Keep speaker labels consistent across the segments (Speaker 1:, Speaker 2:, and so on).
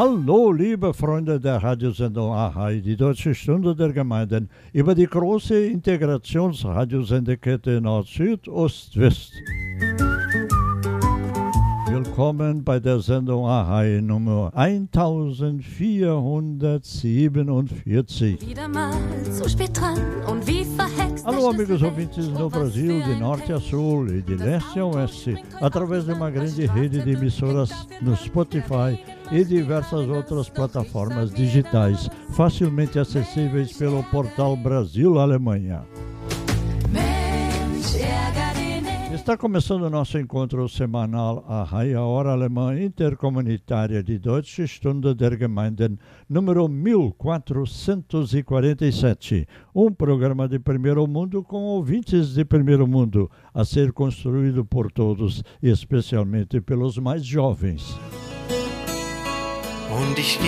Speaker 1: Hallo, liebe Freunde der Radiosendung AHAI, die Deutsche Stunde der Gemeinden, über die große Integrationsradiosendekette Nord-Süd, Ost-West. Willkommen bei der Sendung AHAI Nummer 1447.
Speaker 2: Wieder mal zu spät dran und wie verhext.
Speaker 1: Alô, amigos ouvintes do Brasil, de norte a sul e de leste a oeste, através de uma grande rede de emissoras no Spotify e diversas outras plataformas digitais, facilmente acessíveis pelo portal Brasil Alemanha. Está começando o nosso encontro semanal a Raia Hora Alemã Intercomunitária de Deutsche Stunde der Gemeinden, número 1447. Um programa de primeiro mundo com ouvintes de primeiro mundo, a ser construído por todos, especialmente pelos mais jovens.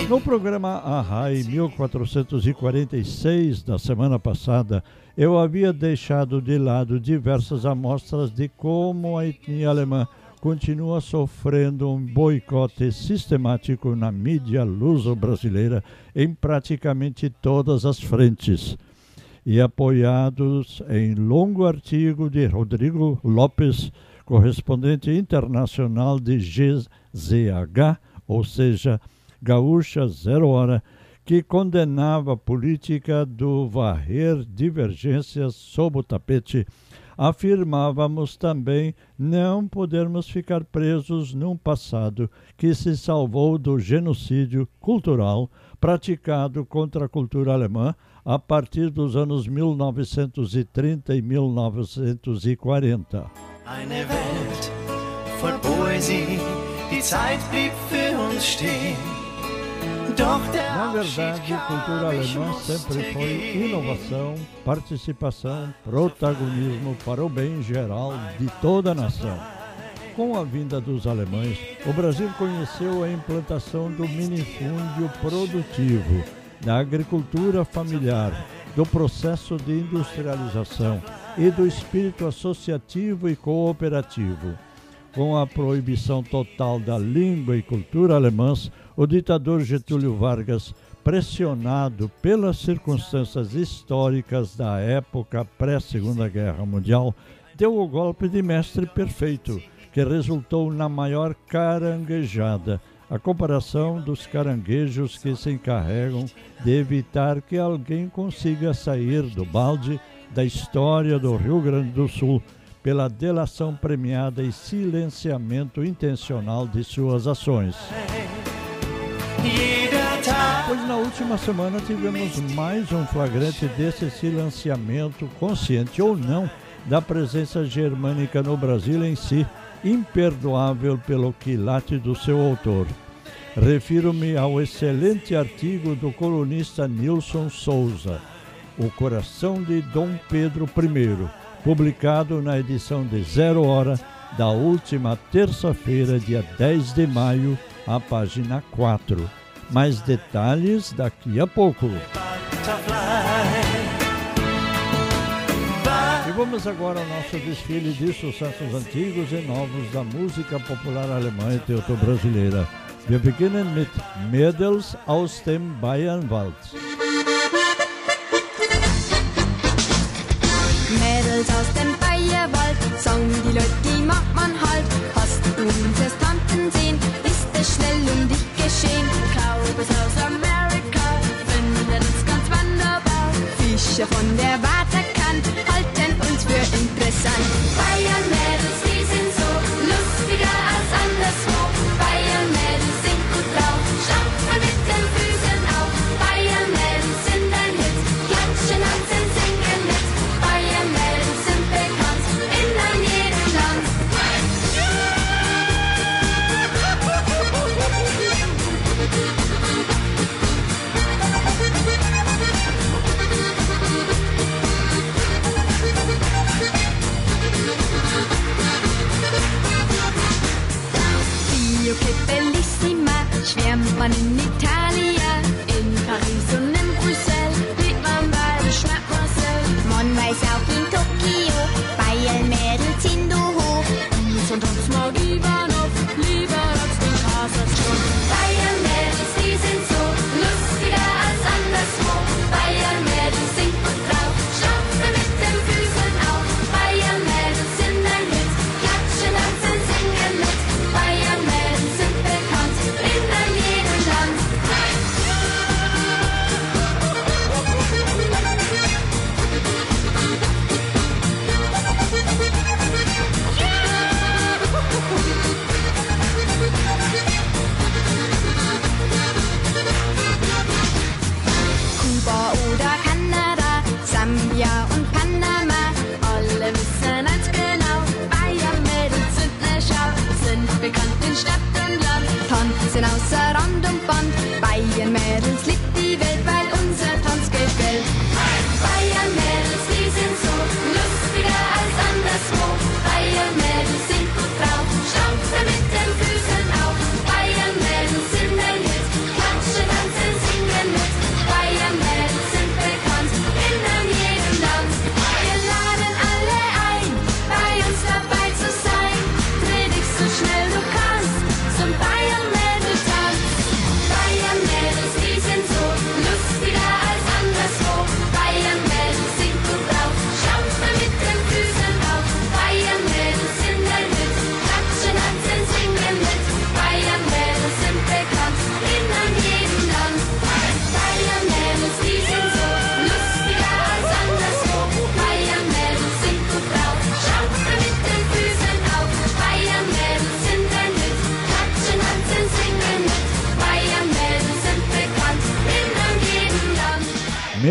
Speaker 1: No programa Arrai 1446 da semana passada, eu havia deixado de lado diversas amostras de como a etnia alemã continua sofrendo um boicote sistemático na mídia luso-brasileira em praticamente todas as frentes. E apoiados em longo artigo de Rodrigo Lopes, correspondente internacional de GZH, ou seja, Gaúcha Zero Hora, que condenava a política do varrer divergências sob o tapete, afirmávamos também não podermos ficar presos num passado que se salvou do genocídio cultural praticado contra a cultura alemã a partir dos anos 1930 e 1940.
Speaker 3: eine Welt voll Poesie, die.
Speaker 1: Na verdade, cultura
Speaker 3: kam, ich
Speaker 1: alemã sempre foi inovação, participação, protagonismo para o bem geral de toda a nação. Com a vinda dos alemães, o Brasil conheceu a implantação do minifúndio produtivo, da agricultura familiar, do processo de industrialização e do espírito associativo e cooperativo. Com a proibição total da língua e cultura alemãs, o ditador Getúlio Vargas, pressionado pelas circunstâncias históricas da época pré-Segunda Guerra Mundial, deu o golpe de mestre perfeito, que resultou na maior caranguejada, a comparação dos caranguejos que se encarregam de evitar que alguém consiga sair do balde da história do Rio Grande do Sul pela delação premiada e silenciamento intencional de suas ações. Pois na última semana tivemos mais um flagrante desse silenciamento, consciente ou não, da presença germânica no Brasil em si, imperdoável pelo quilate do seu autor. Refiro-me ao excelente artigo do colunista Nilson Souza, O Coração de Dom Pedro I, publicado na edição de Zero Hora da última terça-feira, dia 10 de maio, a página 4. Mais detalhes daqui a pouco. E vamos agora ao nosso desfile de sucessos antigos e novos da música popular alemã e teuto-brasileira. Wir beginnen mit Mädels aus dem Bayernwald.
Speaker 4: Mädels aus dem Bayerwald, sagen die Leute, die mag man halt. Hast du uns schnell um dich geschehen. Klaubes aus Amerika, finden uns ganz wunderbar. Fischer von der Waterkant halten uns für interessant.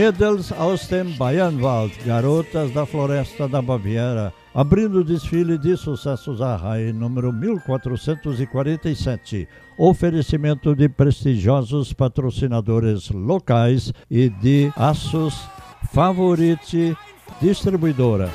Speaker 4: Mädels
Speaker 1: aus dem Bayernwald, Garotas da Floresta da Baviera, abrindo o desfile de sucessos a RAI número 1447. Oferecimento de prestigiosos patrocinadores locais e de Aços Favorite Distribuidora.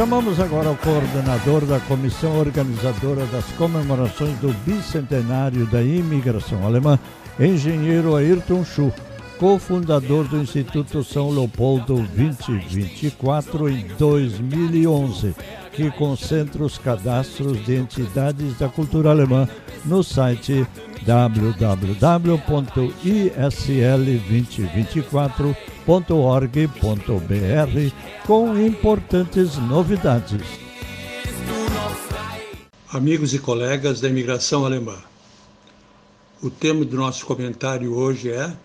Speaker 1: Chamamos agora o coordenador da comissão organizadora das comemorações do bicentenário da imigração alemã, engenheiro Ayrton Schuh, cofundador do Instituto São Leopoldo 2024 em 2011, que concentra os cadastros de entidades da cultura alemã no site www.isl2024.org.br com importantes novidades.
Speaker 5: Amigos e colegas da imigração alemã, o tema do nosso comentário hoje é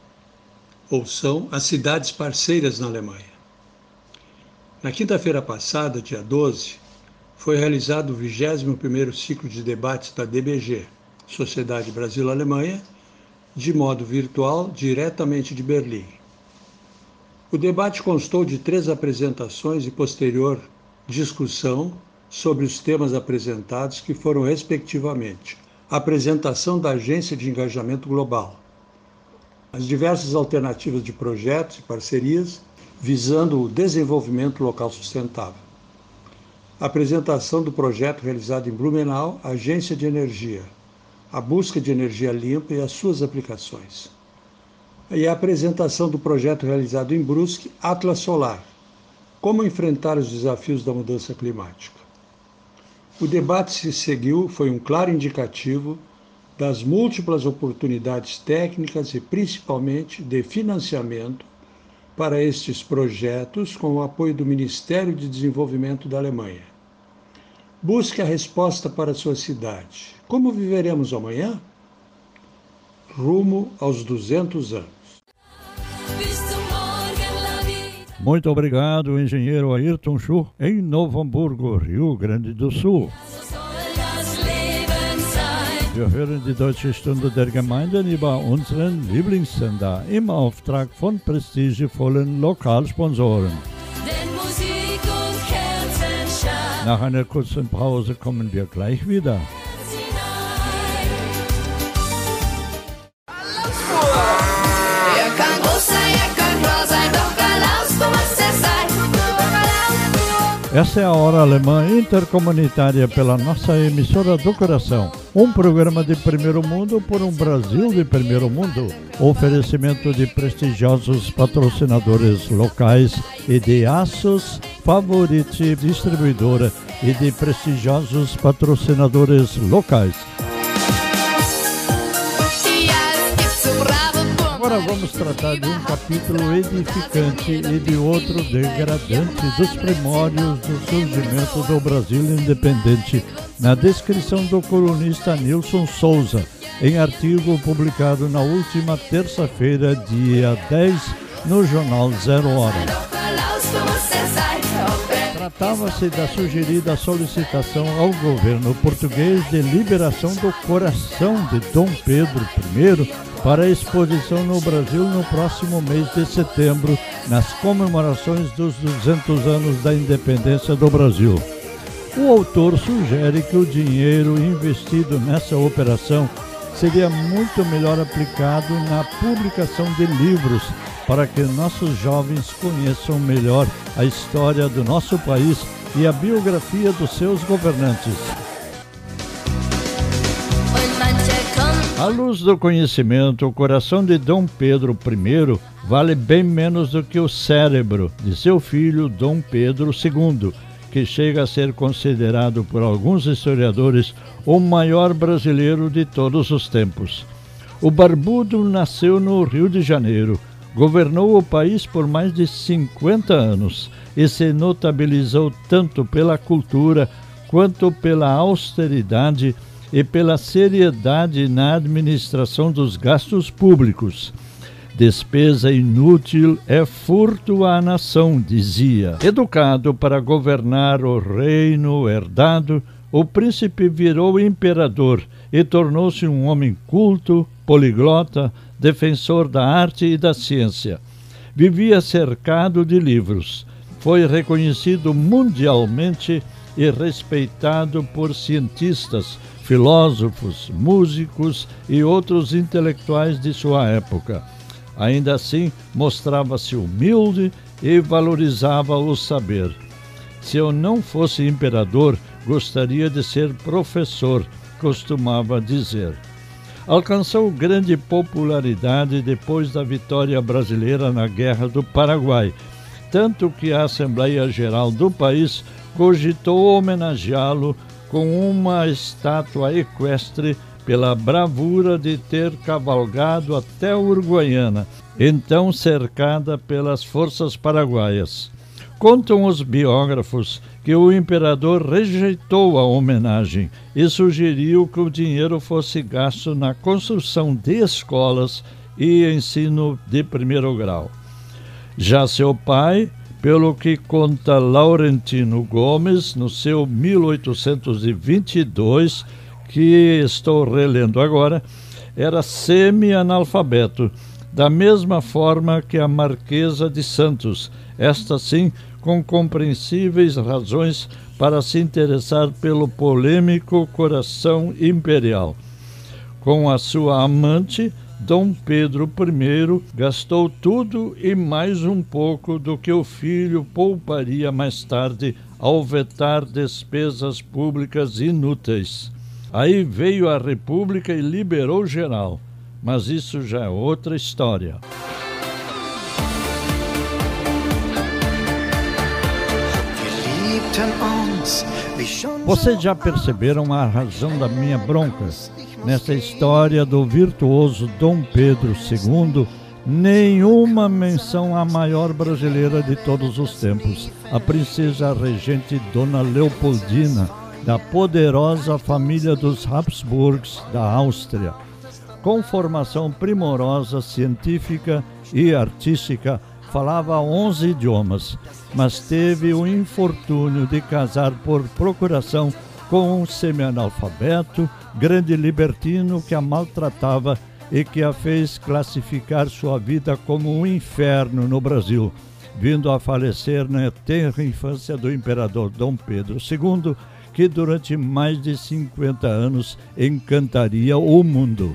Speaker 5: ou são as cidades parceiras na Alemanha. Na quinta-feira passada, dia 12, foi realizado o 21º ciclo de debates da DBG, Sociedade Brasil-Alemanha, de modo virtual, diretamente de Berlim. O debate constou de três apresentações e posterior discussão sobre os temas apresentados, que foram, respectivamente, apresentação da Agência de Engajamento Global, as diversas alternativas de projetos e parcerias visando o desenvolvimento local sustentável. Apresentação do projeto realizado em Blumenau, Agência de Energia, a busca de energia limpa e as suas aplicações. E a apresentação do projeto realizado em Brusque, Atlas Solar, como enfrentar os desafios da mudança climática. O debate se seguiu foi um claro indicativo das múltiplas oportunidades técnicas e principalmente de financiamento para estes projetos com o apoio do Ministério de Desenvolvimento da Alemanha. Busque a resposta para sua cidade. Como viveremos amanhã? Rumo aos 200 anos.
Speaker 1: Muito obrigado, engenheiro Ayrton Schuh, em Novo Hamburgo, Rio Grande do Sul. Wir hören die Deutsche Stunde der Gemeinden über unseren Lieblingssender im Auftrag von prestigevollen Lokalsponsoren. Nach einer kurzen Pause kommen wir gleich wieder. Essa é a Hora Alemã Intercomunitária pela nossa emissora do coração. Um programa de primeiro mundo por um Brasil de primeiro mundo. Oferecimento de prestigiosos patrocinadores locais e de Aços Favorite Distribuidora e de prestigiosos patrocinadores locais. Agora vamos tratar de um capítulo edificante e de outro degradante dos primórdios do surgimento do Brasil independente, na descrição do colunista Nilson Souza, em artigo publicado na última terça-feira, dia 10, no jornal Zero Hora. Tratava-se da sugerida solicitação ao governo português de liberação do coração de Dom Pedro I para exposição no Brasil no próximo mês de setembro, nas comemorações dos 200 anos da independência do Brasil. O autor sugere que o dinheiro investido nessa operação seria muito melhor aplicado na publicação de livros para que nossos jovens conheçam melhor a história do nosso país e a biografia dos seus governantes. À luz do conhecimento, o coração de Dom Pedro I vale bem menos do que o cérebro de seu filho Dom Pedro II, que chega a ser considerado por alguns historiadores o maior brasileiro de todos os tempos. O barbudo nasceu no Rio de Janeiro, governou o país por mais de 50 anos e se notabilizou tanto pela cultura quanto pela austeridade e pela seriedade na administração dos gastos públicos. Despesa inútil é furto à nação, dizia. Educado para governar o reino herdado, o príncipe virou imperador e tornou-se um homem culto, poliglota, defensor da arte e da ciência. Vivia cercado de livros. Foi reconhecido mundialmente e respeitado por cientistas, filósofos, músicos e outros intelectuais de sua época. Ainda assim, mostrava-se humilde e valorizava o saber. Se eu não fosse imperador, gostaria de ser professor, costumava dizer. Alcançou grande popularidade depois da vitória brasileira na Guerra do Paraguai, tanto que a Assembleia Geral do país cogitou homenageá-lo com uma estátua equestre pela bravura de ter cavalgado até Uruguaiana, então cercada pelas forças paraguaias. Contam os biógrafos que o imperador rejeitou a homenagem e sugeriu que o dinheiro fosse gasto na construção de escolas e ensino de primeiro grau. Já seu pai, pelo que conta Laurentino Gomes no seu 1822, que estou relendo agora, era semi-analfabeto, da mesma forma que a Marquesa de Santos, esta sim com compreensíveis razões para se interessar pelo polêmico coração imperial. Com a sua amante, Dom Pedro I gastou tudo e mais um pouco do que o filho pouparia mais tarde ao vetar despesas públicas inúteis. Aí veio a República e liberou geral, mas isso já é outra história. Vocês já perceberam a razão da minha bronca? Nessa história do virtuoso Dom Pedro II, nenhuma menção à maior brasileira de todos os tempos, a princesa regente Dona Leopoldina, da poderosa família dos Habsburgs da Áustria. Com formação primorosa científica e artística, falava 11 idiomas, mas teve o infortúnio de casar por procuração com um semi-analfabeto, grande libertino que a maltratava e que a fez classificar sua vida como um inferno no Brasil, vindo a falecer na tenra infância do imperador Dom Pedro II, que durante mais de 50 anos encantaria o mundo.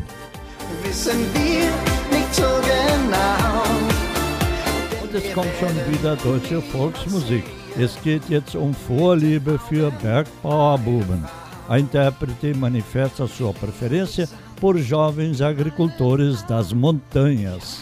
Speaker 1: Kommt schon wieder deutsche Volksmusik. Es geht jetzt um Vorliebe für Bergbauerbuben. A intérprete manifesta sua preferência por jovens agricultores das montanhas.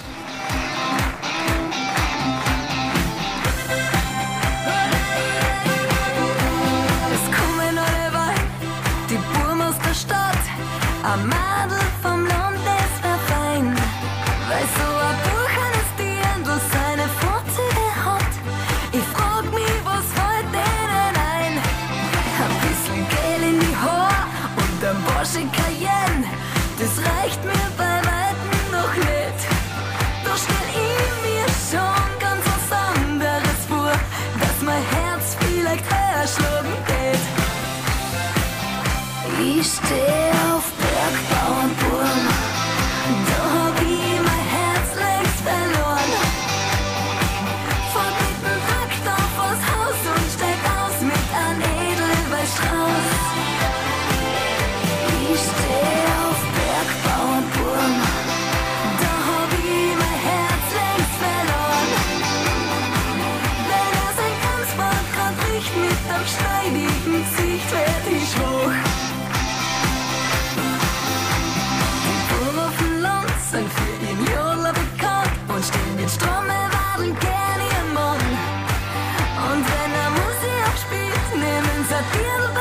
Speaker 3: feel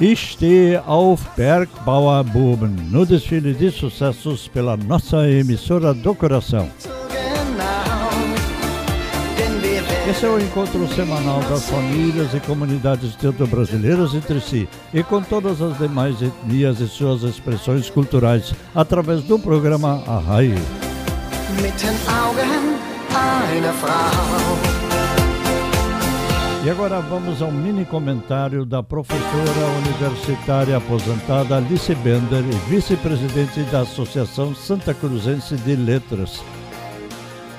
Speaker 1: Ich stehe auf Bergbauerbuben, no desfile de sucessos pela nossa emissora do coração. Esse é o encontro semanal das famílias e comunidades teuto-brasileiras entre si e com todas as demais etnias e suas expressões culturais através do programa Arrai.
Speaker 3: mit den Augen einer Frau.
Speaker 1: E agora vamos ao mini comentário da professora universitária aposentada Alice Bender vice-presidente da Associação Santa Cruzense de Letras.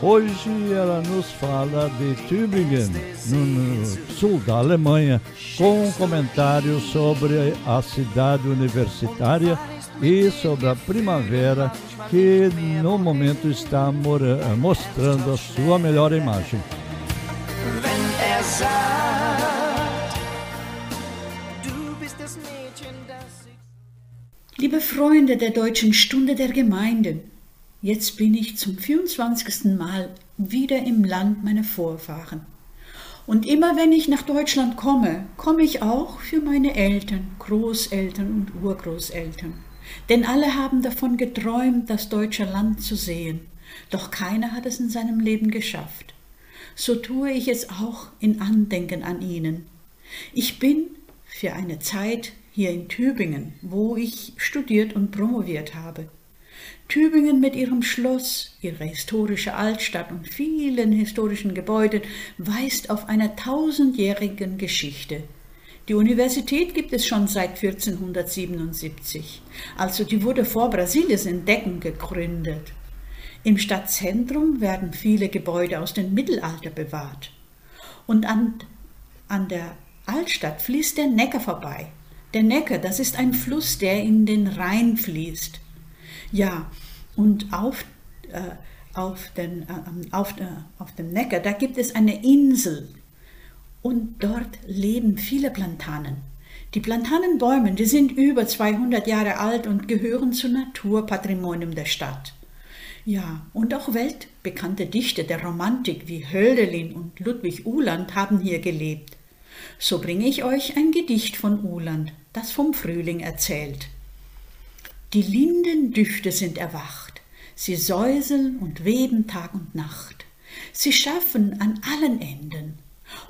Speaker 1: Hoje ela nos fala de Tübingen, no, no sul da Alemanha, com um comentário sobre a cidade universitária e sobre a primavera que no momento está mostrando a sua melhor imagem.
Speaker 6: Liebe Freunde der Deutschen Stunde der Gemeinden, jetzt bin ich zum 24. Mal wieder im Land meiner Vorfahren. Und immer wenn ich nach Deutschland komme, komme ich auch für meine Eltern, Großeltern und Urgroßeltern. Denn alle haben davon geträumt, das deutsche Land zu sehen. Doch keiner hat es in seinem Leben geschafft. So tue ich es auch in Andenken an ihnen. Ich bin für eine Zeit hier in Tübingen, wo ich studiert und promoviert habe. Tübingen mit ihrem Schloss, ihrer historische Altstadt und vielen historischen Gebäuden weist auf eine tausendjährige Geschichte. Die Universität gibt es schon seit 1477, also die wurde vor Brasiliens Entdecken gegründet. Im Stadtzentrum werden viele Gebäude aus dem Mittelalter bewahrt. Und an, an der Altstadt fließt der Neckar vorbei. Der Neckar, das ist ein Fluss, der in den Rhein fließt. Ja, und auf, äh, auf, den, äh, auf, äh, auf dem Neckar, da gibt es eine Insel. Und dort leben viele Plantanen. Die Plantanenbäume, die sind über 200 Jahre alt und gehören zum Naturpatrimonium der Stadt. Ja, und auch weltbekannte Dichter der Romantik wie Hölderlin und Ludwig Uhland haben hier gelebt. So bringe ich euch ein Gedicht von Uhland, das vom Frühling erzählt. Die Lindendüfte sind erwacht, sie säuseln und weben Tag und Nacht. Sie schaffen an allen Enden.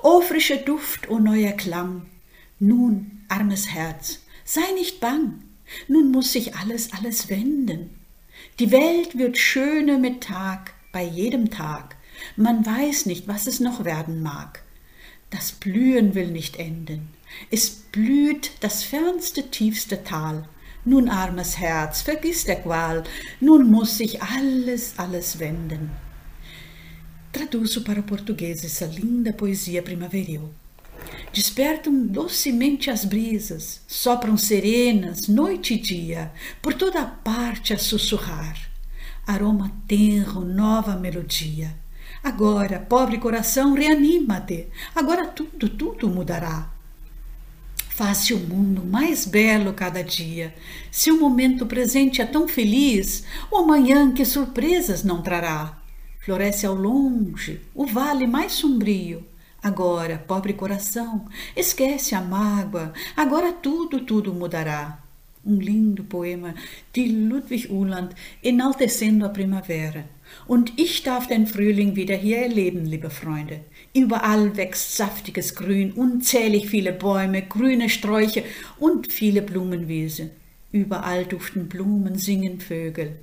Speaker 6: O frischer Duft, o neuer Klang. Nun, armes Herz, sei nicht bang. Nun muss sich alles, alles wenden. Die Welt wird schöner mit Tag, bei jedem Tag. Man weiß nicht, was es noch werden mag. Das Blühen will nicht enden. Es blüht das fernste, tiefste Tal. Nun, armes Herz, vergiss der Qual. Nun muss sich alles, alles wenden. Traduzo para o português essa linda poesia primaveril. Despertam docemente as brisas, sopram serenas noite e dia, por toda parte a sussurrar. Aroma tenro, nova melodia. Agora, pobre coração, reanima-te. Agora tudo, tudo mudará. Faz-se o mundo mais belo cada dia. Se o momento presente é tão feliz, o amanhã que surpresas não trará. Floresce ao longe o vale mais sombrio. Agora, pobre coração, esquece a mágoa. Agora tudo, tudo mudará. Um lindo poema de Ludwig Uhland enaltecendo a primavera. Und ich darf den Frühling wieder hier erleben, liebe Freunde. Überall wächst saftiges Grün, unzählig viele Bäume, grüne Sträucher und viele Blumenwiese. Überall duften Blumen, singen Vögel.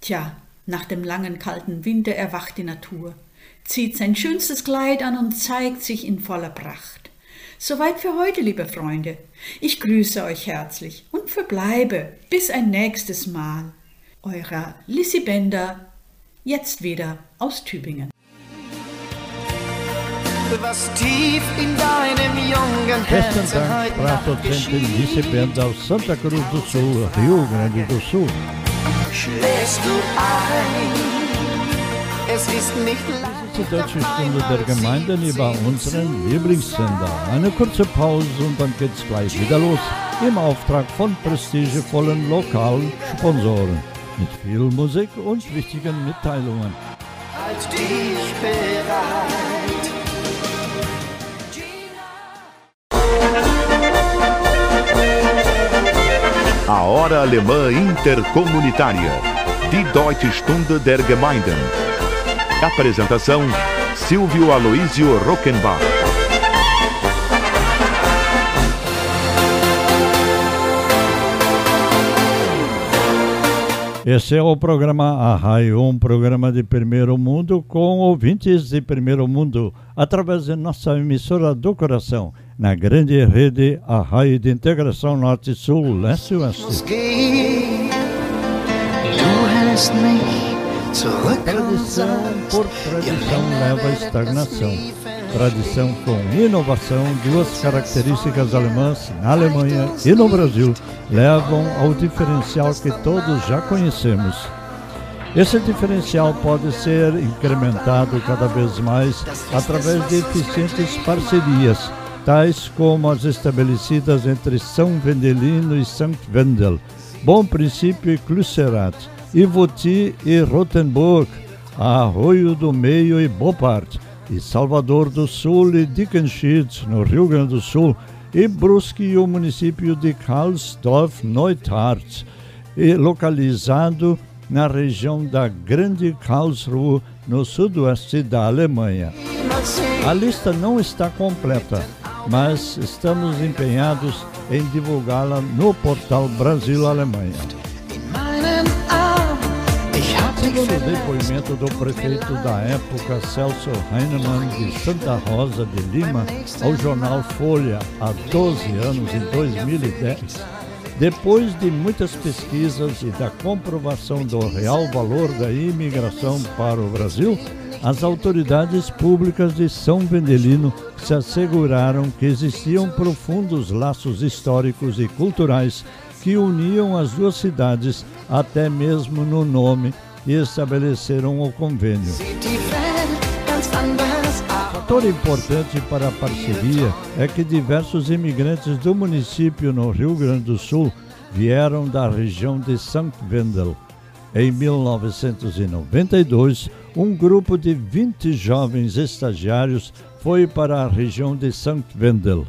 Speaker 6: Tja, nach dem langen kalten Winter erwacht die Natur, zieht sein schönstes Kleid an und zeigt sich in voller Pracht. Soweit für heute, liebe Freunde. Ich grüße euch herzlich und verbleibe bis ein nächstes Mal. Eurer Lissy Bender, jetzt wieder aus Tübingen.
Speaker 3: was tief in deinem jungen
Speaker 1: Besten
Speaker 3: Herzen
Speaker 1: Dank,
Speaker 3: geschieht.
Speaker 1: Lise Bender aus Santa Cruz do Sul, Rio Grande do Sul.
Speaker 3: schläfst du ein. Es ist nicht leicht.
Speaker 1: Die deutsche Stunde der Gemeinden über unseren Lieblingssender. Eine kurze Pause und dann geht's gleich wieder los. Im Auftrag von prestigevollen lokalen Sponsoren. Mit viel Musik und wichtigen Mitteilungen.
Speaker 3: Halt dich bereit.
Speaker 7: A Hora Alemã Intercomunitária. Die Deutsche Stunde der Gemeinden. Apresentação: Silvio Aloísio Rockenbach.
Speaker 1: Esse é o programa Arraio, um programa de primeiro mundo com ouvintes de primeiro mundo, através de nossa emissora do coração na grande rede Arraio de Integração Norte-Sul, Leste-Oeste. Tradição por tradição leva à estagnação. Tradição com inovação, duas características alemãs na Alemanha e no Brasil, levam ao diferencial que todos já conhecemos. Esse diferencial pode ser incrementado cada vez mais através de eficientes parcerias tais como as estabelecidas entre São Vendelino e Sankt Wendel, Bom Princípio e Clusserat, Ivoti e Rothenburg, Arroio do Meio e Bopart, e Salvador do Sul e Dickenschied, no Rio Grande do Sul, e Brusque e o município de Karlsdorf Neutarth, localizado na região da Grande Karlsruhe, no sudoeste da Alemanha. A lista não está completa, mas estamos empenhados em divulgá-la no portal Brasil Alemanha. Segundo o depoimento do prefeito da época, Celso Heinemann, de Santa Rosa de Lima, ao jornal Folha há 12 anos, em 2010, depois de muitas pesquisas e da comprovação do real valor da imigração para o Brasil, as autoridades públicas de São Vendelino se asseguraram que existiam profundos laços históricos e culturais que uniam as duas cidades, até mesmo no nome, estabeleceram o convênio. Fator importante para a parceria é que diversos imigrantes do município no Rio Grande do Sul vieram da região de St. Wendel. Em 1992, um grupo de 20 jovens estagiários foi para a região de St. Wendel.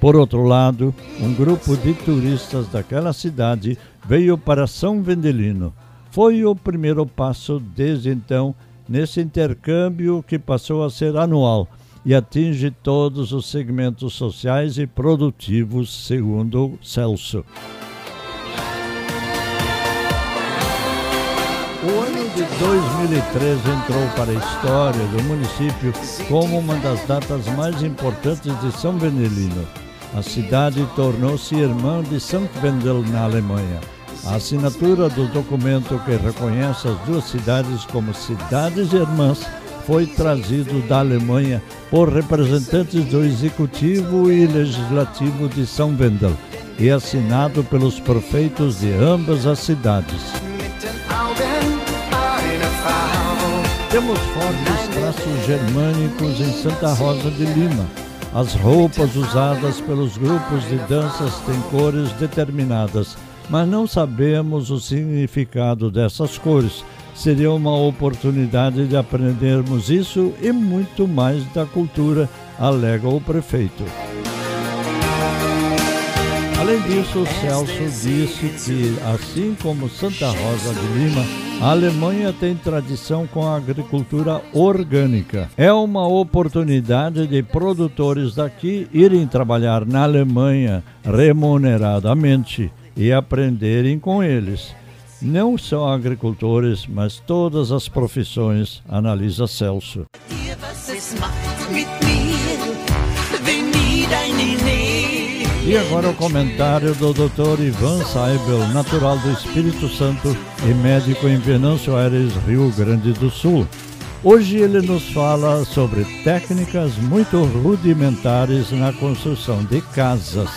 Speaker 1: Por outro lado, um grupo de turistas daquela cidade veio para São Vendelino. Foi o primeiro passo desde então nesse intercâmbio que passou a ser anual e atinge todos os segmentos sociais e produtivos, segundo Celso. O ano de 2013 entrou para a história do município como uma das datas mais importantes de São Vendelino. A cidade tornou-se irmã de Sankt Wendel na Alemanha. A assinatura do documento que reconhece as duas cidades como cidades irmãs foi trazido da Alemanha por representantes do Executivo e Legislativo de São Wendel e assinado pelos prefeitos de ambas as cidades. Temos fortes traços germânicos em Santa Rosa de Lima. As roupas usadas pelos grupos de danças têm cores determinadas, mas não sabemos o significado dessas cores. Seria uma oportunidade de aprendermos isso e muito mais da cultura, alega o prefeito. Além disso, Celso disse que, assim como Santa Rosa de Lima, a Alemanha tem tradição com a agricultura orgânica. É uma oportunidade de produtores daqui irem trabalhar na Alemanha remuneradamente e aprenderem com eles. Não são agricultores, mas todas as profissões, analisa Celso. E agora o comentário do Dr. Ivan Saibel, natural do Espírito Santo e médico em Venâncio Aires, Rio Grande do Sul. Hoje ele nos fala sobre técnicas muito rudimentares na construção de casas.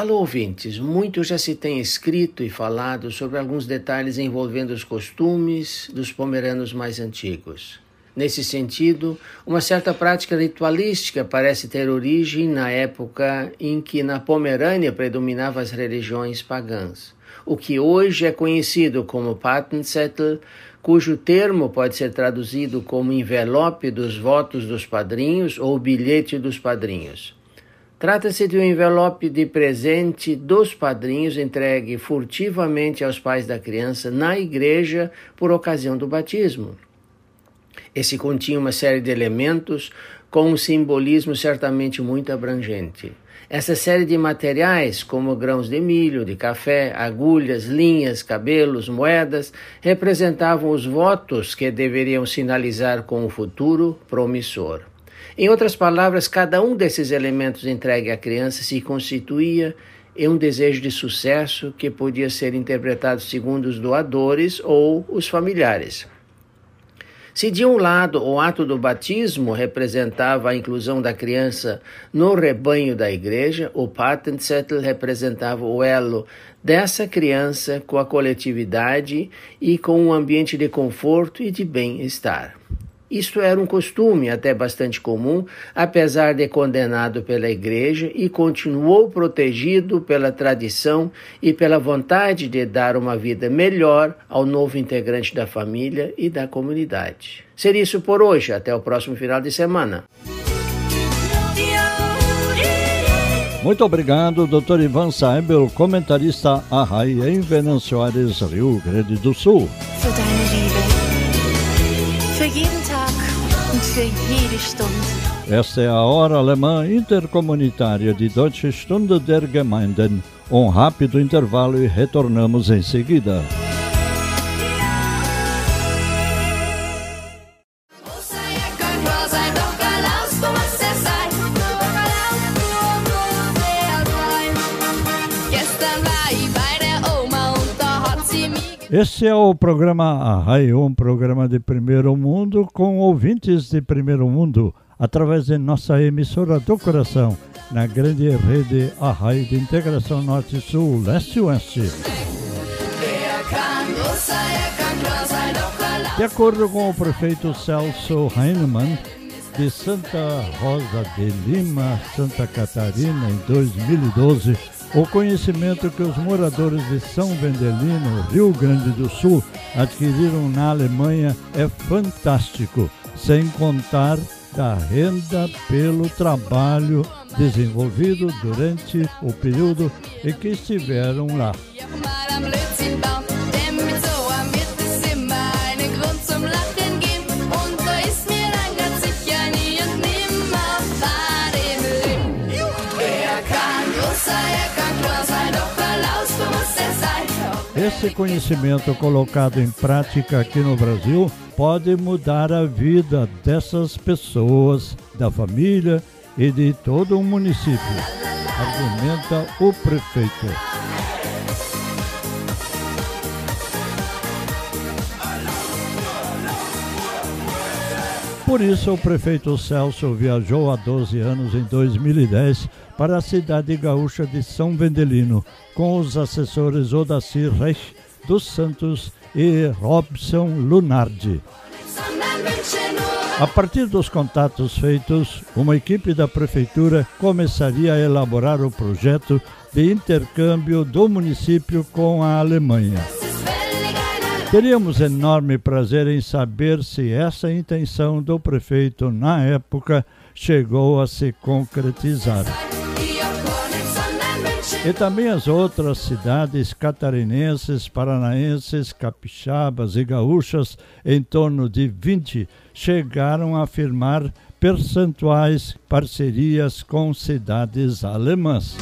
Speaker 8: Alô, ouvintes, muito já se tem escrito e falado sobre alguns detalhes envolvendo os costumes dos pomeranos mais antigos. Nesse sentido, uma certa prática ritualística parece ter origem na época em que na Pomerânia predominavam as religiões pagãs. O que hoje é conhecido como Patenzettel, cujo termo pode ser traduzido como envelope dos votos dos padrinhos ou bilhete dos padrinhos. Trata-se de um envelope de presente dos padrinhos entregue furtivamente aos pais da criança na igreja por ocasião do batismo. Esse continha uma série de elementos com um simbolismo certamente muito abrangente. Essa série de materiais, como grãos de milho, de café, agulhas, linhas, cabelos, moedas, representavam os votos que deveriam sinalizar com o futuro promissor. Em outras palavras, cada um desses elementos entregue à criança se constituía em um desejo de sucesso que podia ser interpretado segundo os doadores ou os familiares. Se de um lado o ato do batismo representava a inclusão da criança no rebanho da igreja, o Patenzettel representava o elo dessa criança com a coletividade e com um ambiente de conforto e de bem-estar. Isto era um costume até bastante comum, apesar de condenado pela Igreja, e continuou protegido pela tradição e pela vontade de dar uma vida melhor ao novo integrante da família e da comunidade. Seria isso por hoje. Até o próximo final de semana.
Speaker 1: Muito obrigado, Dr. Ivan Saibel, comentarista Arrai em Venâncio Aires, Rio Grande do Sul. Esta é a Hora Alemã Intercomunitária de Deutsche Stunde der Gemeinden. Um rápido intervalo e retornamos em seguida. Esse é o programa Arrai, um programa de primeiro mundo com ouvintes de primeiro mundo, através de nossa emissora do coração, na grande rede Arrai de integração Norte-Sul, Leste-Oeste. De acordo com o prefeito Celso Heinemann, de Santa Rosa de Lima, Santa Catarina, em 2012, o conhecimento que os moradores de São Vendelino, Rio Grande do Sul, adquiriram na Alemanha é fantástico, sem contar da renda pelo trabalho desenvolvido durante o período em que estiveram lá. Esse conhecimento colocado em prática aqui no Brasil pode mudar a vida dessas pessoas, da família e de todo o município, argumenta o prefeito. Por isso, o prefeito Celso viajou há 12 anos, em 2010, para a cidade gaúcha de São Vendelino, com os assessores Odacir Reich dos Santos e Robson Lunardi. A partir dos contatos feitos, uma equipe da prefeitura começaria a elaborar o projeto de intercâmbio do município com a Alemanha. Teríamos enorme prazer em saber se essa intenção do prefeito na época chegou a se concretizar. E também as outras cidades catarinenses, paranaenses, capixabas e gaúchas, em torno de 20, chegaram a firmar percentuais parcerias com cidades alemãs.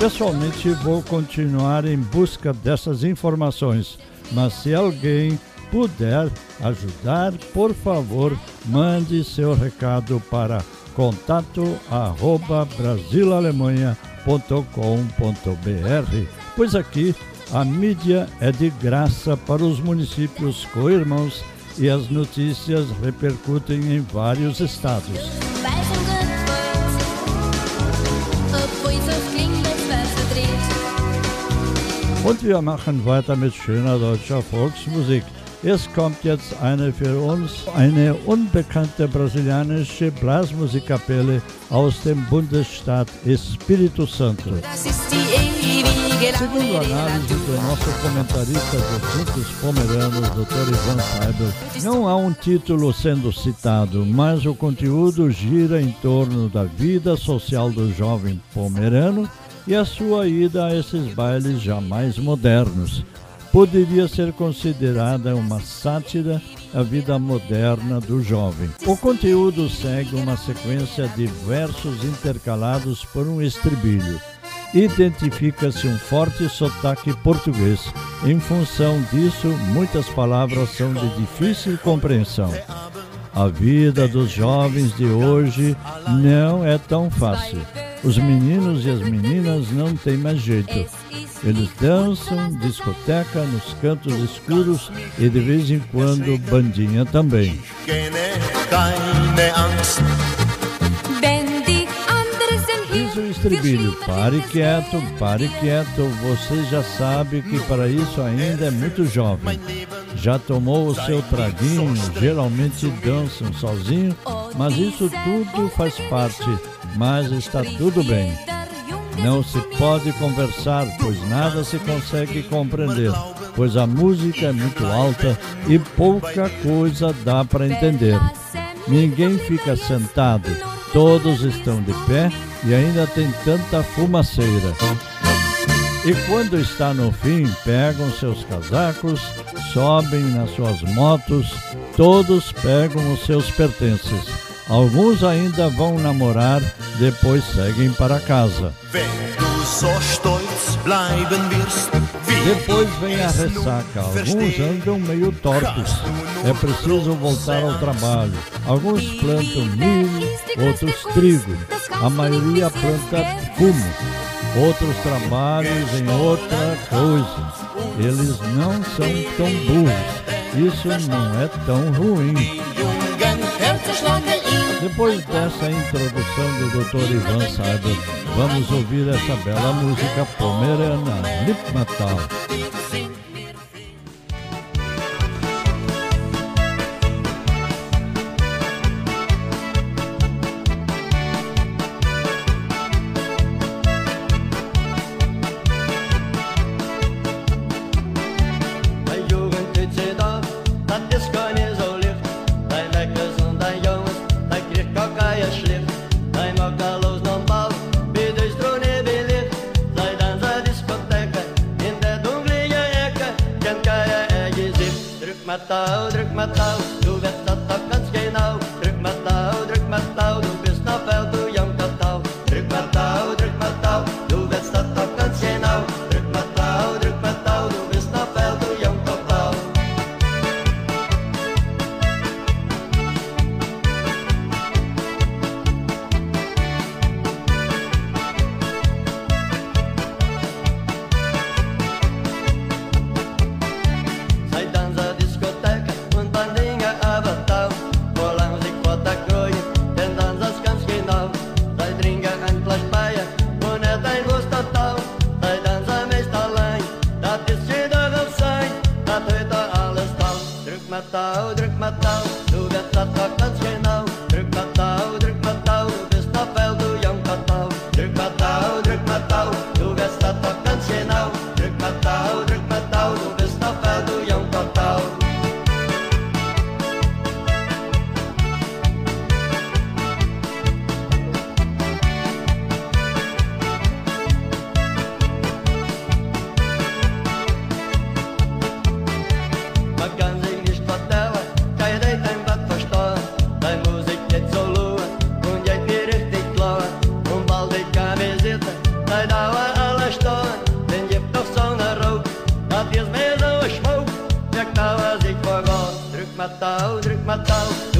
Speaker 1: Pessoalmente, vou continuar em busca dessas informações, mas se alguém puder ajudar, por favor, mande seu recado para contato arroba brasilalemanha.com.br, pois aqui a mídia é de graça para os municípios co-irmãos e as notícias repercutem em vários estados. Und wir machen weiter mit schöner deutscher Volksmusik. Es kommt jetzt eine für uns, eine unbekannte brasilianische Blasmusikkapelle aus dem Bundesstaat Espírito Santo. Segundo a análise do nosso comentarista de assuntos pomeranos, Dr. Ivan Seibel, não há um título sendo citado, mas o conteúdo gira em torno da vida social do jovem pomerano e a sua ida a esses bailes jamais modernos. Poderia ser considerada uma sátira à vida moderna do jovem. O conteúdo segue uma sequência de versos intercalados por um estribilho identifica-se um forte sotaque português. Em função disso, muitas palavras são de difícil compreensão. A vida dos jovens de hoje não é tão fácil. Os meninos e as meninas não têm mais jeito. Eles dançam, discoteca nos cantos escuros e de vez em quando bandinha também. o estribilho. Pare quieto, pare quieto. Você já sabe que para isso ainda é muito jovem. Já tomou o seu traguinho, geralmente dançam sozinho, mas isso tudo faz parte. Mas está tudo bem. Não se pode conversar, pois nada se consegue compreender, pois a música é muito alta e pouca coisa dá para entender. Ninguém fica sentado, todos estão de pé e ainda tem tanta fumaceira. E quando está no fim, pegam seus casacos, sobem nas suas motos, todos pegam os seus pertences. Alguns ainda vão namorar, depois seguem para casa. Depois vem a ressaca. Alguns andam meio tortos. É preciso voltar ao trabalho. Alguns plantam milho, outros trigo. A maioria planta fumo. Outros trabalhos em outra coisa. Eles não são tão burros. Isso não é tão ruim. Depois dessa introdução do Dr. Ivan Saiba, vamos ouvir essa bela música pomerana, Lip Natal.
Speaker 9: direito ao lua, onde a querer tem um balde de camiseta, dai dava a lastoa, nem je to sol na rouk, šmouk, jak tava zik pogod, druk matal, druk matal,
Speaker 1: druk.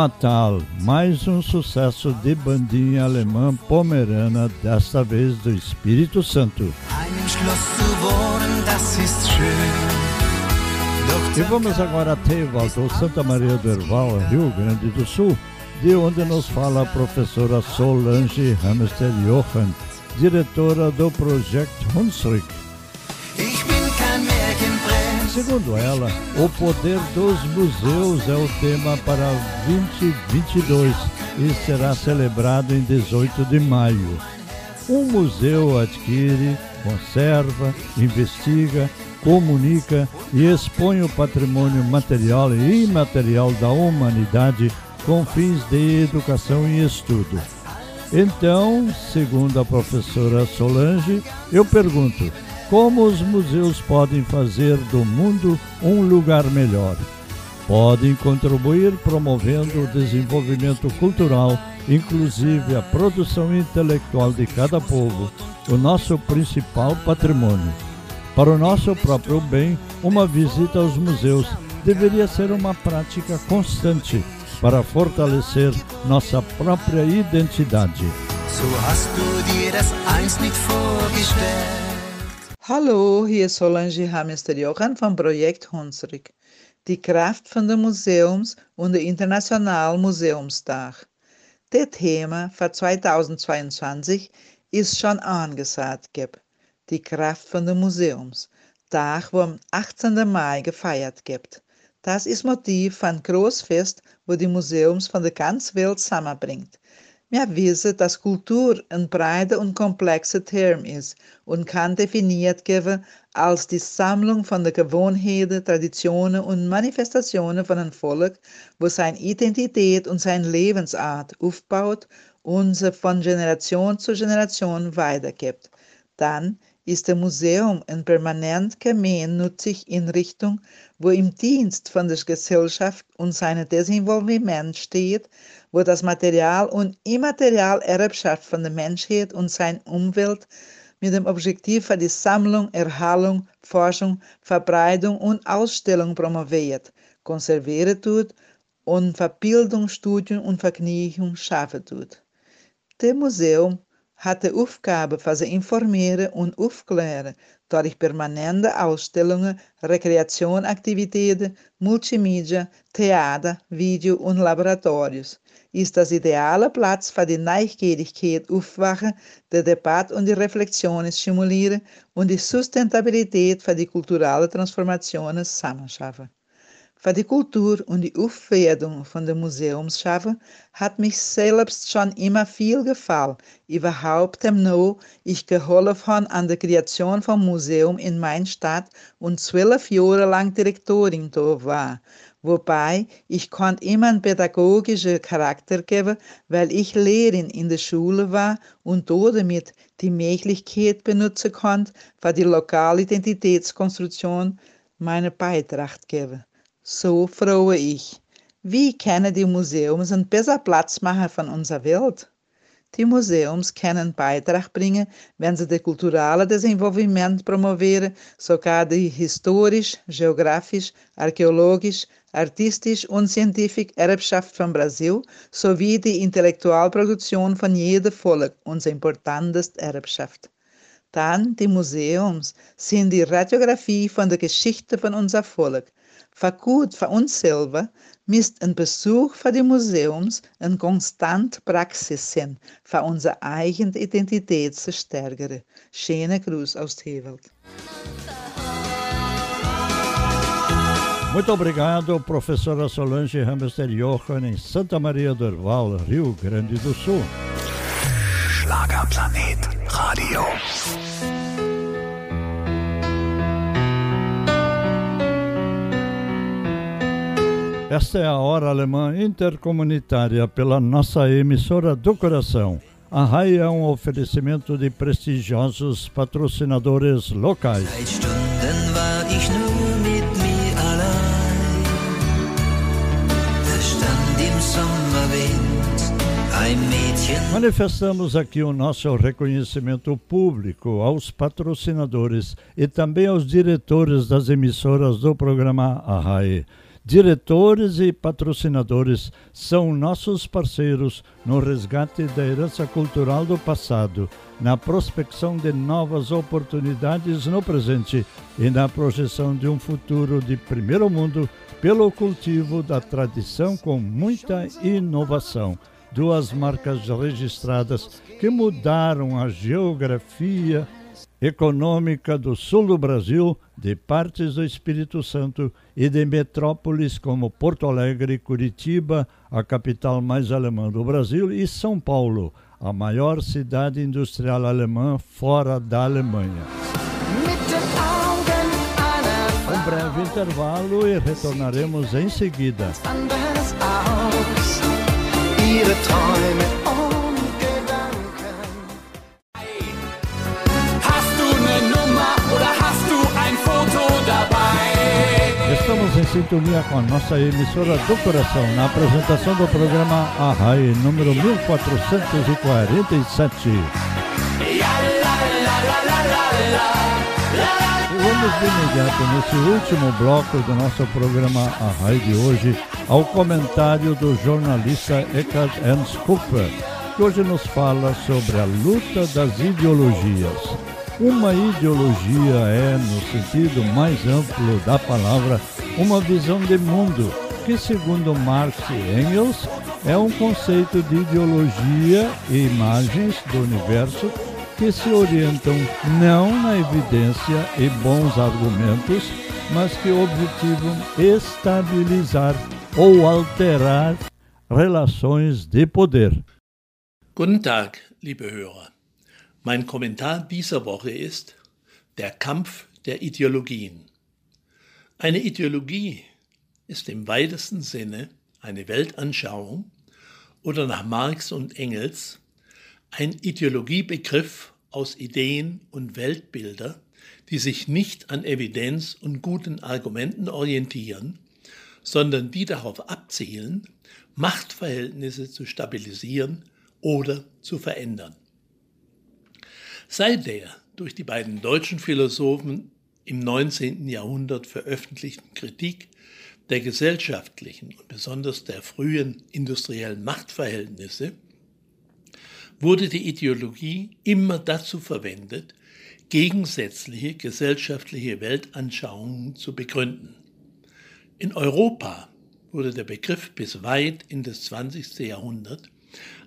Speaker 1: Matal, mais um sucesso de bandinha alemã pomerana, desta vez do Espírito Santo. E vamos agora até Evaldo Santa Maria do Herval, Rio Grande do Sul, de onde nos fala a professora Solange Hamster Johan, diretora do Projeto Hunsrück. Segundo ela, o poder dos museus é o tema para 2022 e será celebrado em 18 de maio. Um museu adquire, conserva, investiga, comunica e expõe o patrimônio material e imaterial da humanidade com fins de educação e estudo. Então, segundo a professora Solange, eu pergunto: como os museus podem fazer do mundo um lugar melhor? Podem contribuir promovendo o desenvolvimento cultural, inclusive a produção intelectual de cada povo, o nosso principal patrimônio. Para o nosso próprio bem, uma visita aos museus deveria ser uma prática constante para fortalecer nossa própria identidade.
Speaker 3: So hast du dir das einst nicht vorgestellt.
Speaker 10: Hallo, hier ist Solange Hamester Johan vom Projekt Hunsrück. Die Kraft von den Museums und der Internationalen Museumstag. Das Thema für 2022 ist schon angesagt. Geb. Die Kraft von den Museums. Tag, wo am 18. Mai gefeiert gibt. Das ist Motiv von Großfest, wo die Museums von der ganzen Welt zusammenbringt. Wir wissen, dass Kultur ein breiter und komplexer Term ist und kann definiert werden als die Sammlung von den Gewohnheiten, Traditionen und Manifestationen von einem Volk, wo seine Identität und seine Lebensart aufbaut und sie von Generation zu Generation weitergibt. Dann ist das Museum eine permanent gemeinnützige Einrichtung, wo im Dienst von der Gesellschaft und seinem Desenvolvement steht, wo das Material und immaterial Erbschaft von der Menschheit und seiner Umwelt mit dem Objektiv für die Sammlung, Erhaltung, Forschung, Verbreitung und Ausstellung promoviert, konserviert tut und für Bildung, Studium und Verknüpfung schaffen tut. Das Museum hat die Aufgabe, für sie informieren und aufklären durch permanente Ausstellungen, Rekreationaktivitäten, Multimedia, Theater, Video und Laboratorios. Ist das ideale Platz für die Neugierigkeit aufwachen, der Debatte und die Reflexion stimulieren und die Sustentabilität für die kulturelle Transformation zusammenschaffen. Für die Kultur und die Aufwertung von der Museumsschaffen hat mich selbst schon immer viel gefallen. Überhaupt im No, ich geholfen an der Kreation vom Museum in meiner Stadt und zwölf Jahre lang Direktorin da war. Wobei ich konnte immer einen pädagogischen Charakter geben, weil ich Lehrerin in der Schule war und damit die Möglichkeit benutzen konnte, für die lokale Identitätskonstruktion meine Beitrag geben. So frohe ich. Wie können die Museums einen besseren Platz machen von unserer Welt? Die Museums können Beitrag bringen, wenn sie das kulturelle Desenvolvimento promovieren, sogar die historisch, geografisch, archäologisch, artistisch und scientifisch Erbschaft von Brasil sowie die Intellektualproduktion von jedem Volk, unsere importanteste Erbschaft. Dann die Museums sind die Radiografie von der Geschichte von unser Volk. Für gut für uns selber misst ein Besuch für die Museums eine konstant Praxis sein, für unsere eigene Identität zu stärken. Schöne Gruß aus Tewald.
Speaker 1: Muito obrigado, professora Solange Hamster Johann, em Santa Maria do Herval, Rio Grande do Sul.
Speaker 11: Schlagerplanet Radio.
Speaker 1: Esta é a Hora Alemã Intercomunitária pela nossa emissora do coração. A RAI é um oferecimento de prestigiosos patrocinadores locais. Manifestamos aqui o nosso reconhecimento público aos patrocinadores e também aos diretores das emissoras do programa Arrae. Diretores e patrocinadores são nossos parceiros no resgate da herança cultural do passado, na prospecção de novas oportunidades no presente e na projeção de um futuro de primeiro mundo pelo cultivo da tradição com muita inovação. Duas marcas registradas que mudaram a geografia econômica do sul do Brasil, de partes do Espírito Santo e de metrópoles como Porto Alegre, Curitiba, a capital mais alemã do Brasil, e São Paulo, a maior cidade industrial alemã fora da Alemanha. Um breve intervalo e retornaremos em seguida. Estamos em sintonia com a nossa emissora do coração na apresentação do programa Arrai, número 1447. E vamos de imediato, nesse último bloco do nosso programa Arrai de hoje, ao comentário do jornalista Eckhard Ernst Kupfer, que hoje nos fala sobre a luta das ideologias. Uma ideologia é, no sentido mais amplo da palavra, uma visão de mundo, que, segundo Marx e Engels, é um conceito de ideologia e imagens do universo que se orientam não na evidência e bons argumentos, mas que objetivam estabilizar ou alterar relações de poder.
Speaker 12: Guten Tag, liebe Hörer. Mein Kommentar dieser Woche ist der Kampf der Ideologien. Eine Ideologie ist im weitesten Sinne eine Weltanschauung oder nach Marx und Engels ein Ideologiebegriff aus Ideen und Weltbilder, die sich nicht an Evidenz und guten Argumenten orientieren, sondern die darauf abzielen, Machtverhältnisse zu stabilisieren oder zu verändern. Seit der durch die beiden deutschen Philosophen im 19. Jahrhundert veröffentlichten Kritik der gesellschaftlichen und besonders der frühen industriellen Machtverhältnisse wurde die Ideologie immer dazu verwendet, gegensätzliche gesellschaftliche Weltanschauungen zu begründen. In Europa wurde der Begriff bis weit in das 20. Jahrhundert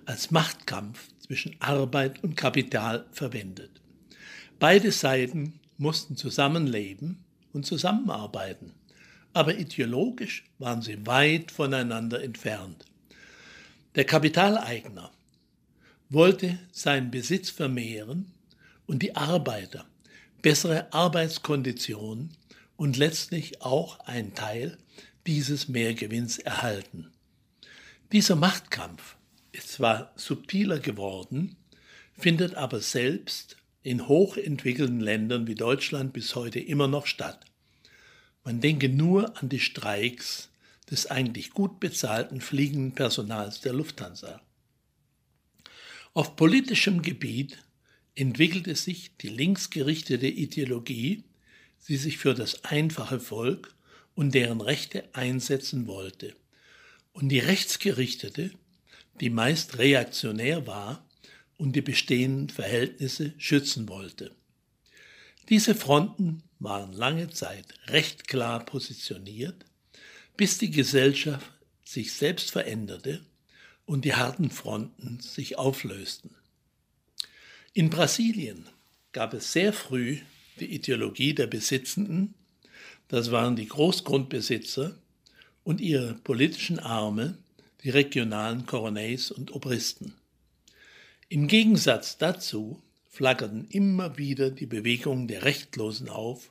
Speaker 12: als Machtkampf zwischen Arbeit und Kapital verwendet. Beide Seiten mussten zusammenleben und zusammenarbeiten, aber ideologisch waren sie weit voneinander entfernt. Der Kapitaleigner wollte seinen Besitz vermehren und die Arbeiter bessere Arbeitskonditionen und letztlich auch einen Teil dieses Mehrgewinns erhalten. Dieser Machtkampf ist zwar subtiler geworden, findet aber selbst in hochentwickelten Ländern wie Deutschland bis heute immer noch statt. Man denke nur an die Streiks des eigentlich gut bezahlten fliegenden Personals der Lufthansa. Auf politischem Gebiet entwickelte sich die linksgerichtete Ideologie, die sich für das einfache Volk und deren Rechte einsetzen wollte, und die rechtsgerichtete, die meist reaktionär war und die bestehenden Verhältnisse schützen wollte. Diese Fronten waren lange Zeit recht klar positioniert, bis die Gesellschaft sich selbst veränderte und die harten Fronten sich auflösten. In Brasilien gab es sehr früh die Ideologie der Besitzenden, das waren die Großgrundbesitzer und ihre politischen Arme, die regionalen Koroneis und Obristen. Im Gegensatz dazu flackerten immer wieder die Bewegungen der Rechtlosen auf,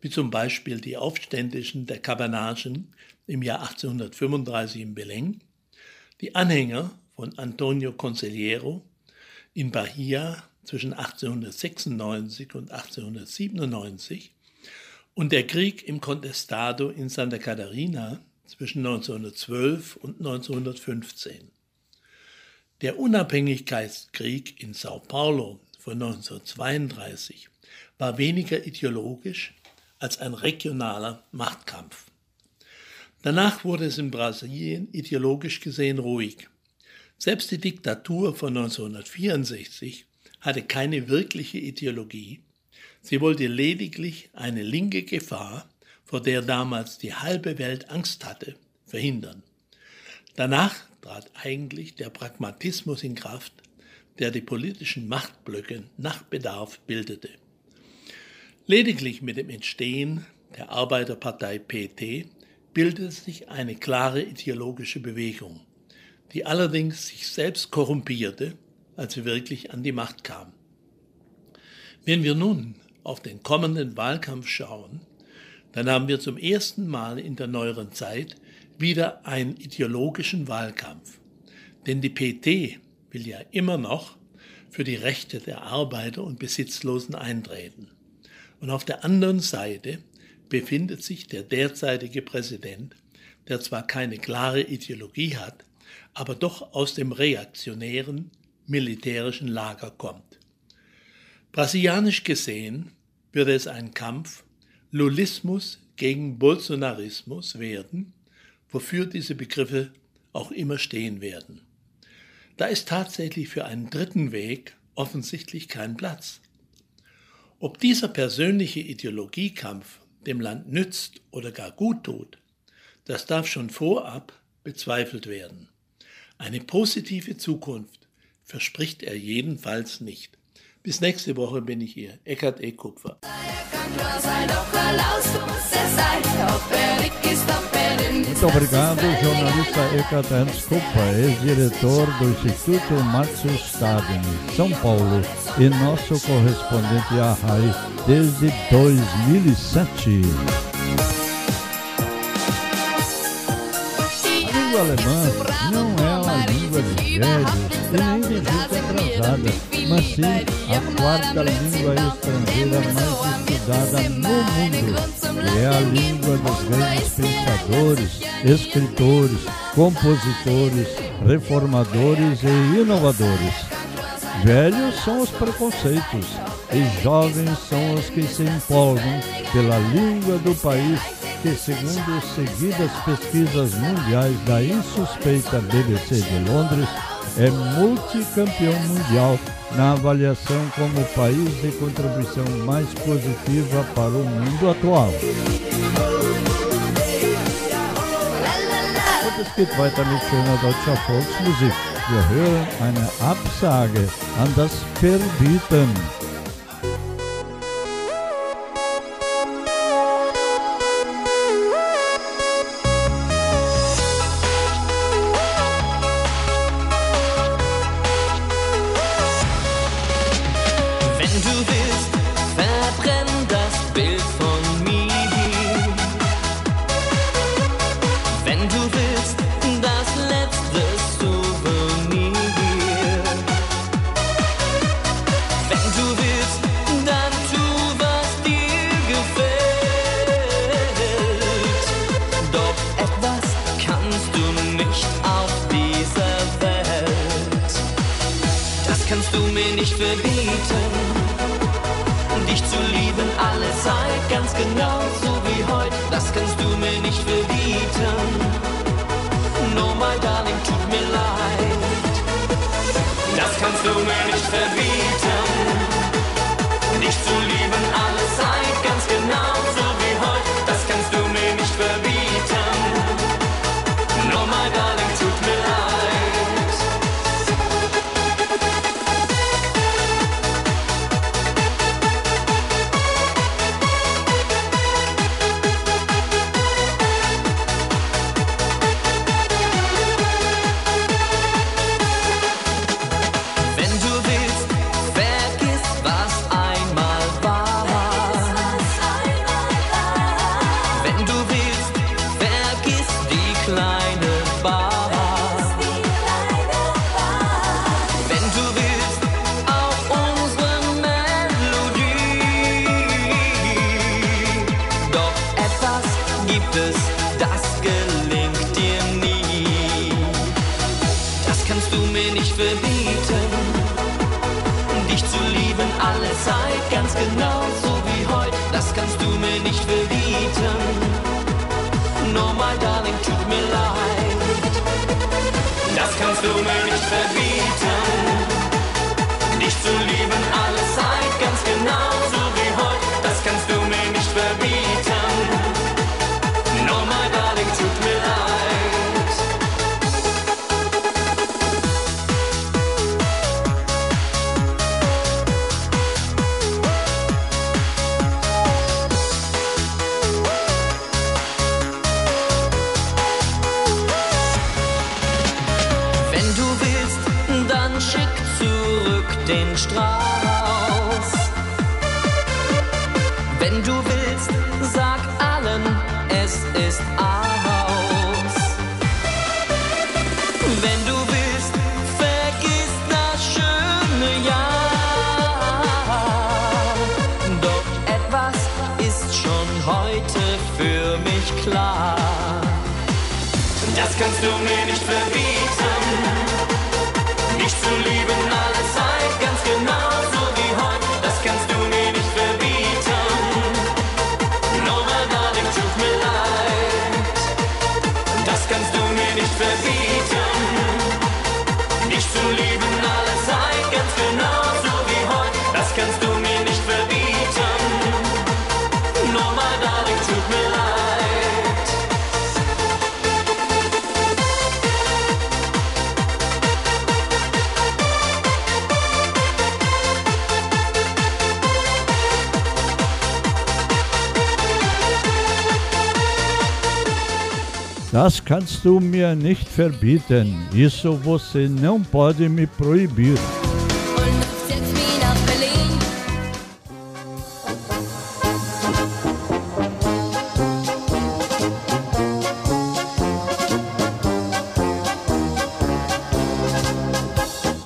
Speaker 12: wie zum Beispiel die Aufständischen der Cabanagen im Jahr 1835 in Belém, die Anhänger von Antonio Consigliero in Bahia zwischen 1896 und 1897 und der Krieg im Contestado in Santa Catarina zwischen 1912 und 1915. Der Unabhängigkeitskrieg in Sao Paulo von 1932 war weniger ideologisch als ein regionaler Machtkampf. Danach wurde es in Brasilien ideologisch gesehen ruhig. Selbst die Diktatur von 1964 hatte keine wirkliche Ideologie. Sie wollte lediglich eine linke Gefahr, vor der damals die halbe Welt Angst hatte, verhindern. Danach trat eigentlich der Pragmatismus in Kraft, der die politischen Machtblöcke nach Bedarf bildete. Lediglich mit dem Entstehen der Arbeiterpartei PT bildete sich eine klare ideologische Bewegung, die allerdings sich selbst korrumpierte, als sie wirklich an die Macht kam. Wenn wir nun auf den kommenden Wahlkampf schauen, dann haben wir zum ersten Mal in der neueren Zeit wieder einen ideologischen Wahlkampf. Denn die PT will ja immer noch für die Rechte der Arbeiter und Besitzlosen eintreten. Und auf der anderen Seite befindet sich der derzeitige Präsident, der zwar keine klare Ideologie hat, aber doch aus dem reaktionären militärischen Lager kommt. Brasilianisch gesehen wird es ein Kampf Lulismus gegen Bolsonarismus werden, wofür diese Begriffe auch immer stehen werden. Da ist tatsächlich für einen dritten Weg offensichtlich kein Platz. Ob dieser persönliche Ideologiekampf dem Land nützt oder gar gut tut, das darf schon vorab bezweifelt werden. Eine positive Zukunft verspricht er jedenfalls nicht. Bis nächste Woche bin ich hier, Eckhard E. Kupfer.
Speaker 1: Muito obrigado, jornalista Ecatan Desculpa, ex-diretor do Instituto Márcio Stadini, São Paulo, e nosso correspondente à RAI desde 2007. A língua alemã não velhos e nem de gente atrasada, mas sim a quarta língua estrangeira mais estudada no mundo é a língua dos grandes pensadores, escritores, compositores, reformadores e inovadores. Velhos são os preconceitos e jovens são os que se empolgam pela língua do país que, segundo seguidas pesquisas mundiais da insuspeita BBC de Londres, é multicampeão mundial na avaliação como país de contribuição mais positiva para o mundo atual. Und es geht weiter mit schöner deutscher Volksmusik. Wir hören eine Absage an das Verbieten.
Speaker 13: Mir nicht verbieten, dich zu lieben
Speaker 3: alle Zeit, ganz genau so wie heute. Das kannst du mir nicht verbieten. Das kannst du mir nicht verbieten.
Speaker 1: Isso você não pode me proibir.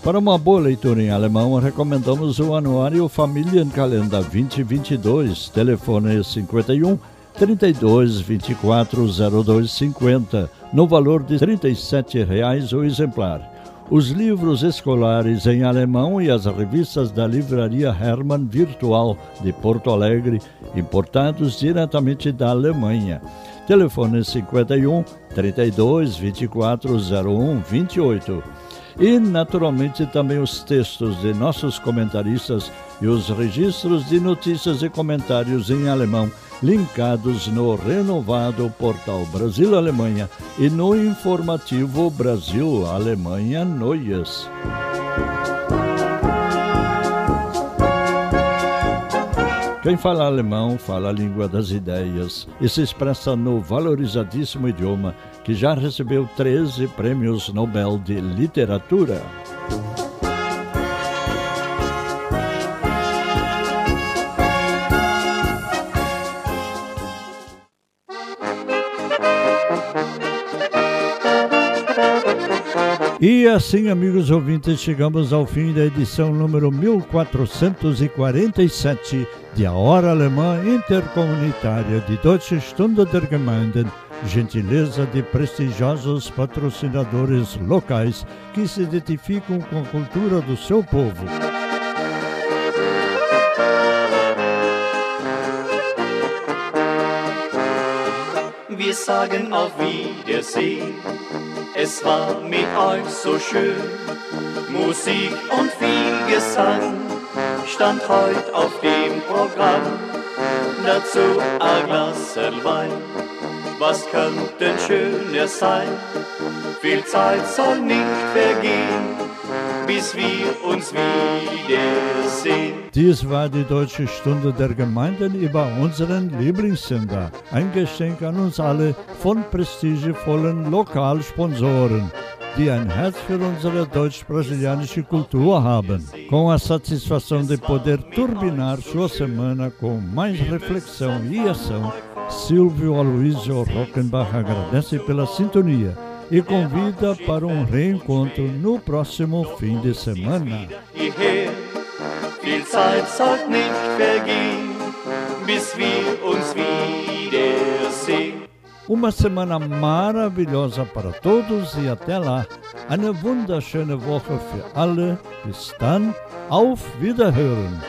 Speaker 1: Para uma boa leitura em alemão, recomendamos o Anuário Familienkalender 2022, telefone 51 32 24 0250, no valor de 37 reais o exemplar. Os livros escolares em alemão e as revistas da Livraria Hermann Virtual de Porto Alegre, importados diretamente da Alemanha. Telefone 51 32 24 01 28 e, naturalmente, também os textos de nossos comentaristas e os registros de notícias e comentários em alemão, linkados no renovado portal Brasil-Alemanha e no informativo Brasil-Alemanha Noias. Quem fala alemão fala a língua das ideias e se expressa no valorizadíssimo idioma que já recebeu 13 prêmios Nobel de Literatura. E assim, amigos ouvintes, chegamos ao fim da edição número 1447 de A Hora Alemã Intercomunitária de Deutsche Stunde der Gemeinden, gentileza de prestigiosos patrocinadores locais que se identificam com a cultura do seu povo.
Speaker 3: Wir sagen auf Wiedersehen. Es war mit euch so schön. Musik und viel Gesang stand heute auf dem Programm. Dazu ein Glas Wein. Was könnte schöner sein? Viel Zeit soll nicht vergehen, bis wir uns wiedersehen.
Speaker 1: Dies war die Deutsche Stunde der Gemeinden über unseren Lieblingssender. Ein Geschenk an uns alle von prestigevollen Lokalsponsoren, die ein Herz für unsere deutsch-brasilianische Kultur haben. Com a satisfação de poder turbinar sua semana com mais reflexão e ação, Silvio Aloysio Rockenbach agradece pela sintonia e convida para um reencontro no próximo fim de semana.
Speaker 3: Viel Zeit soll nicht vergehen, bis wir uns wiedersehen.
Speaker 14: Uma semana maravilhosa para todos e até lá. Eine wunderschöne Woche für alle. Bis dann. Auf Wiederhören.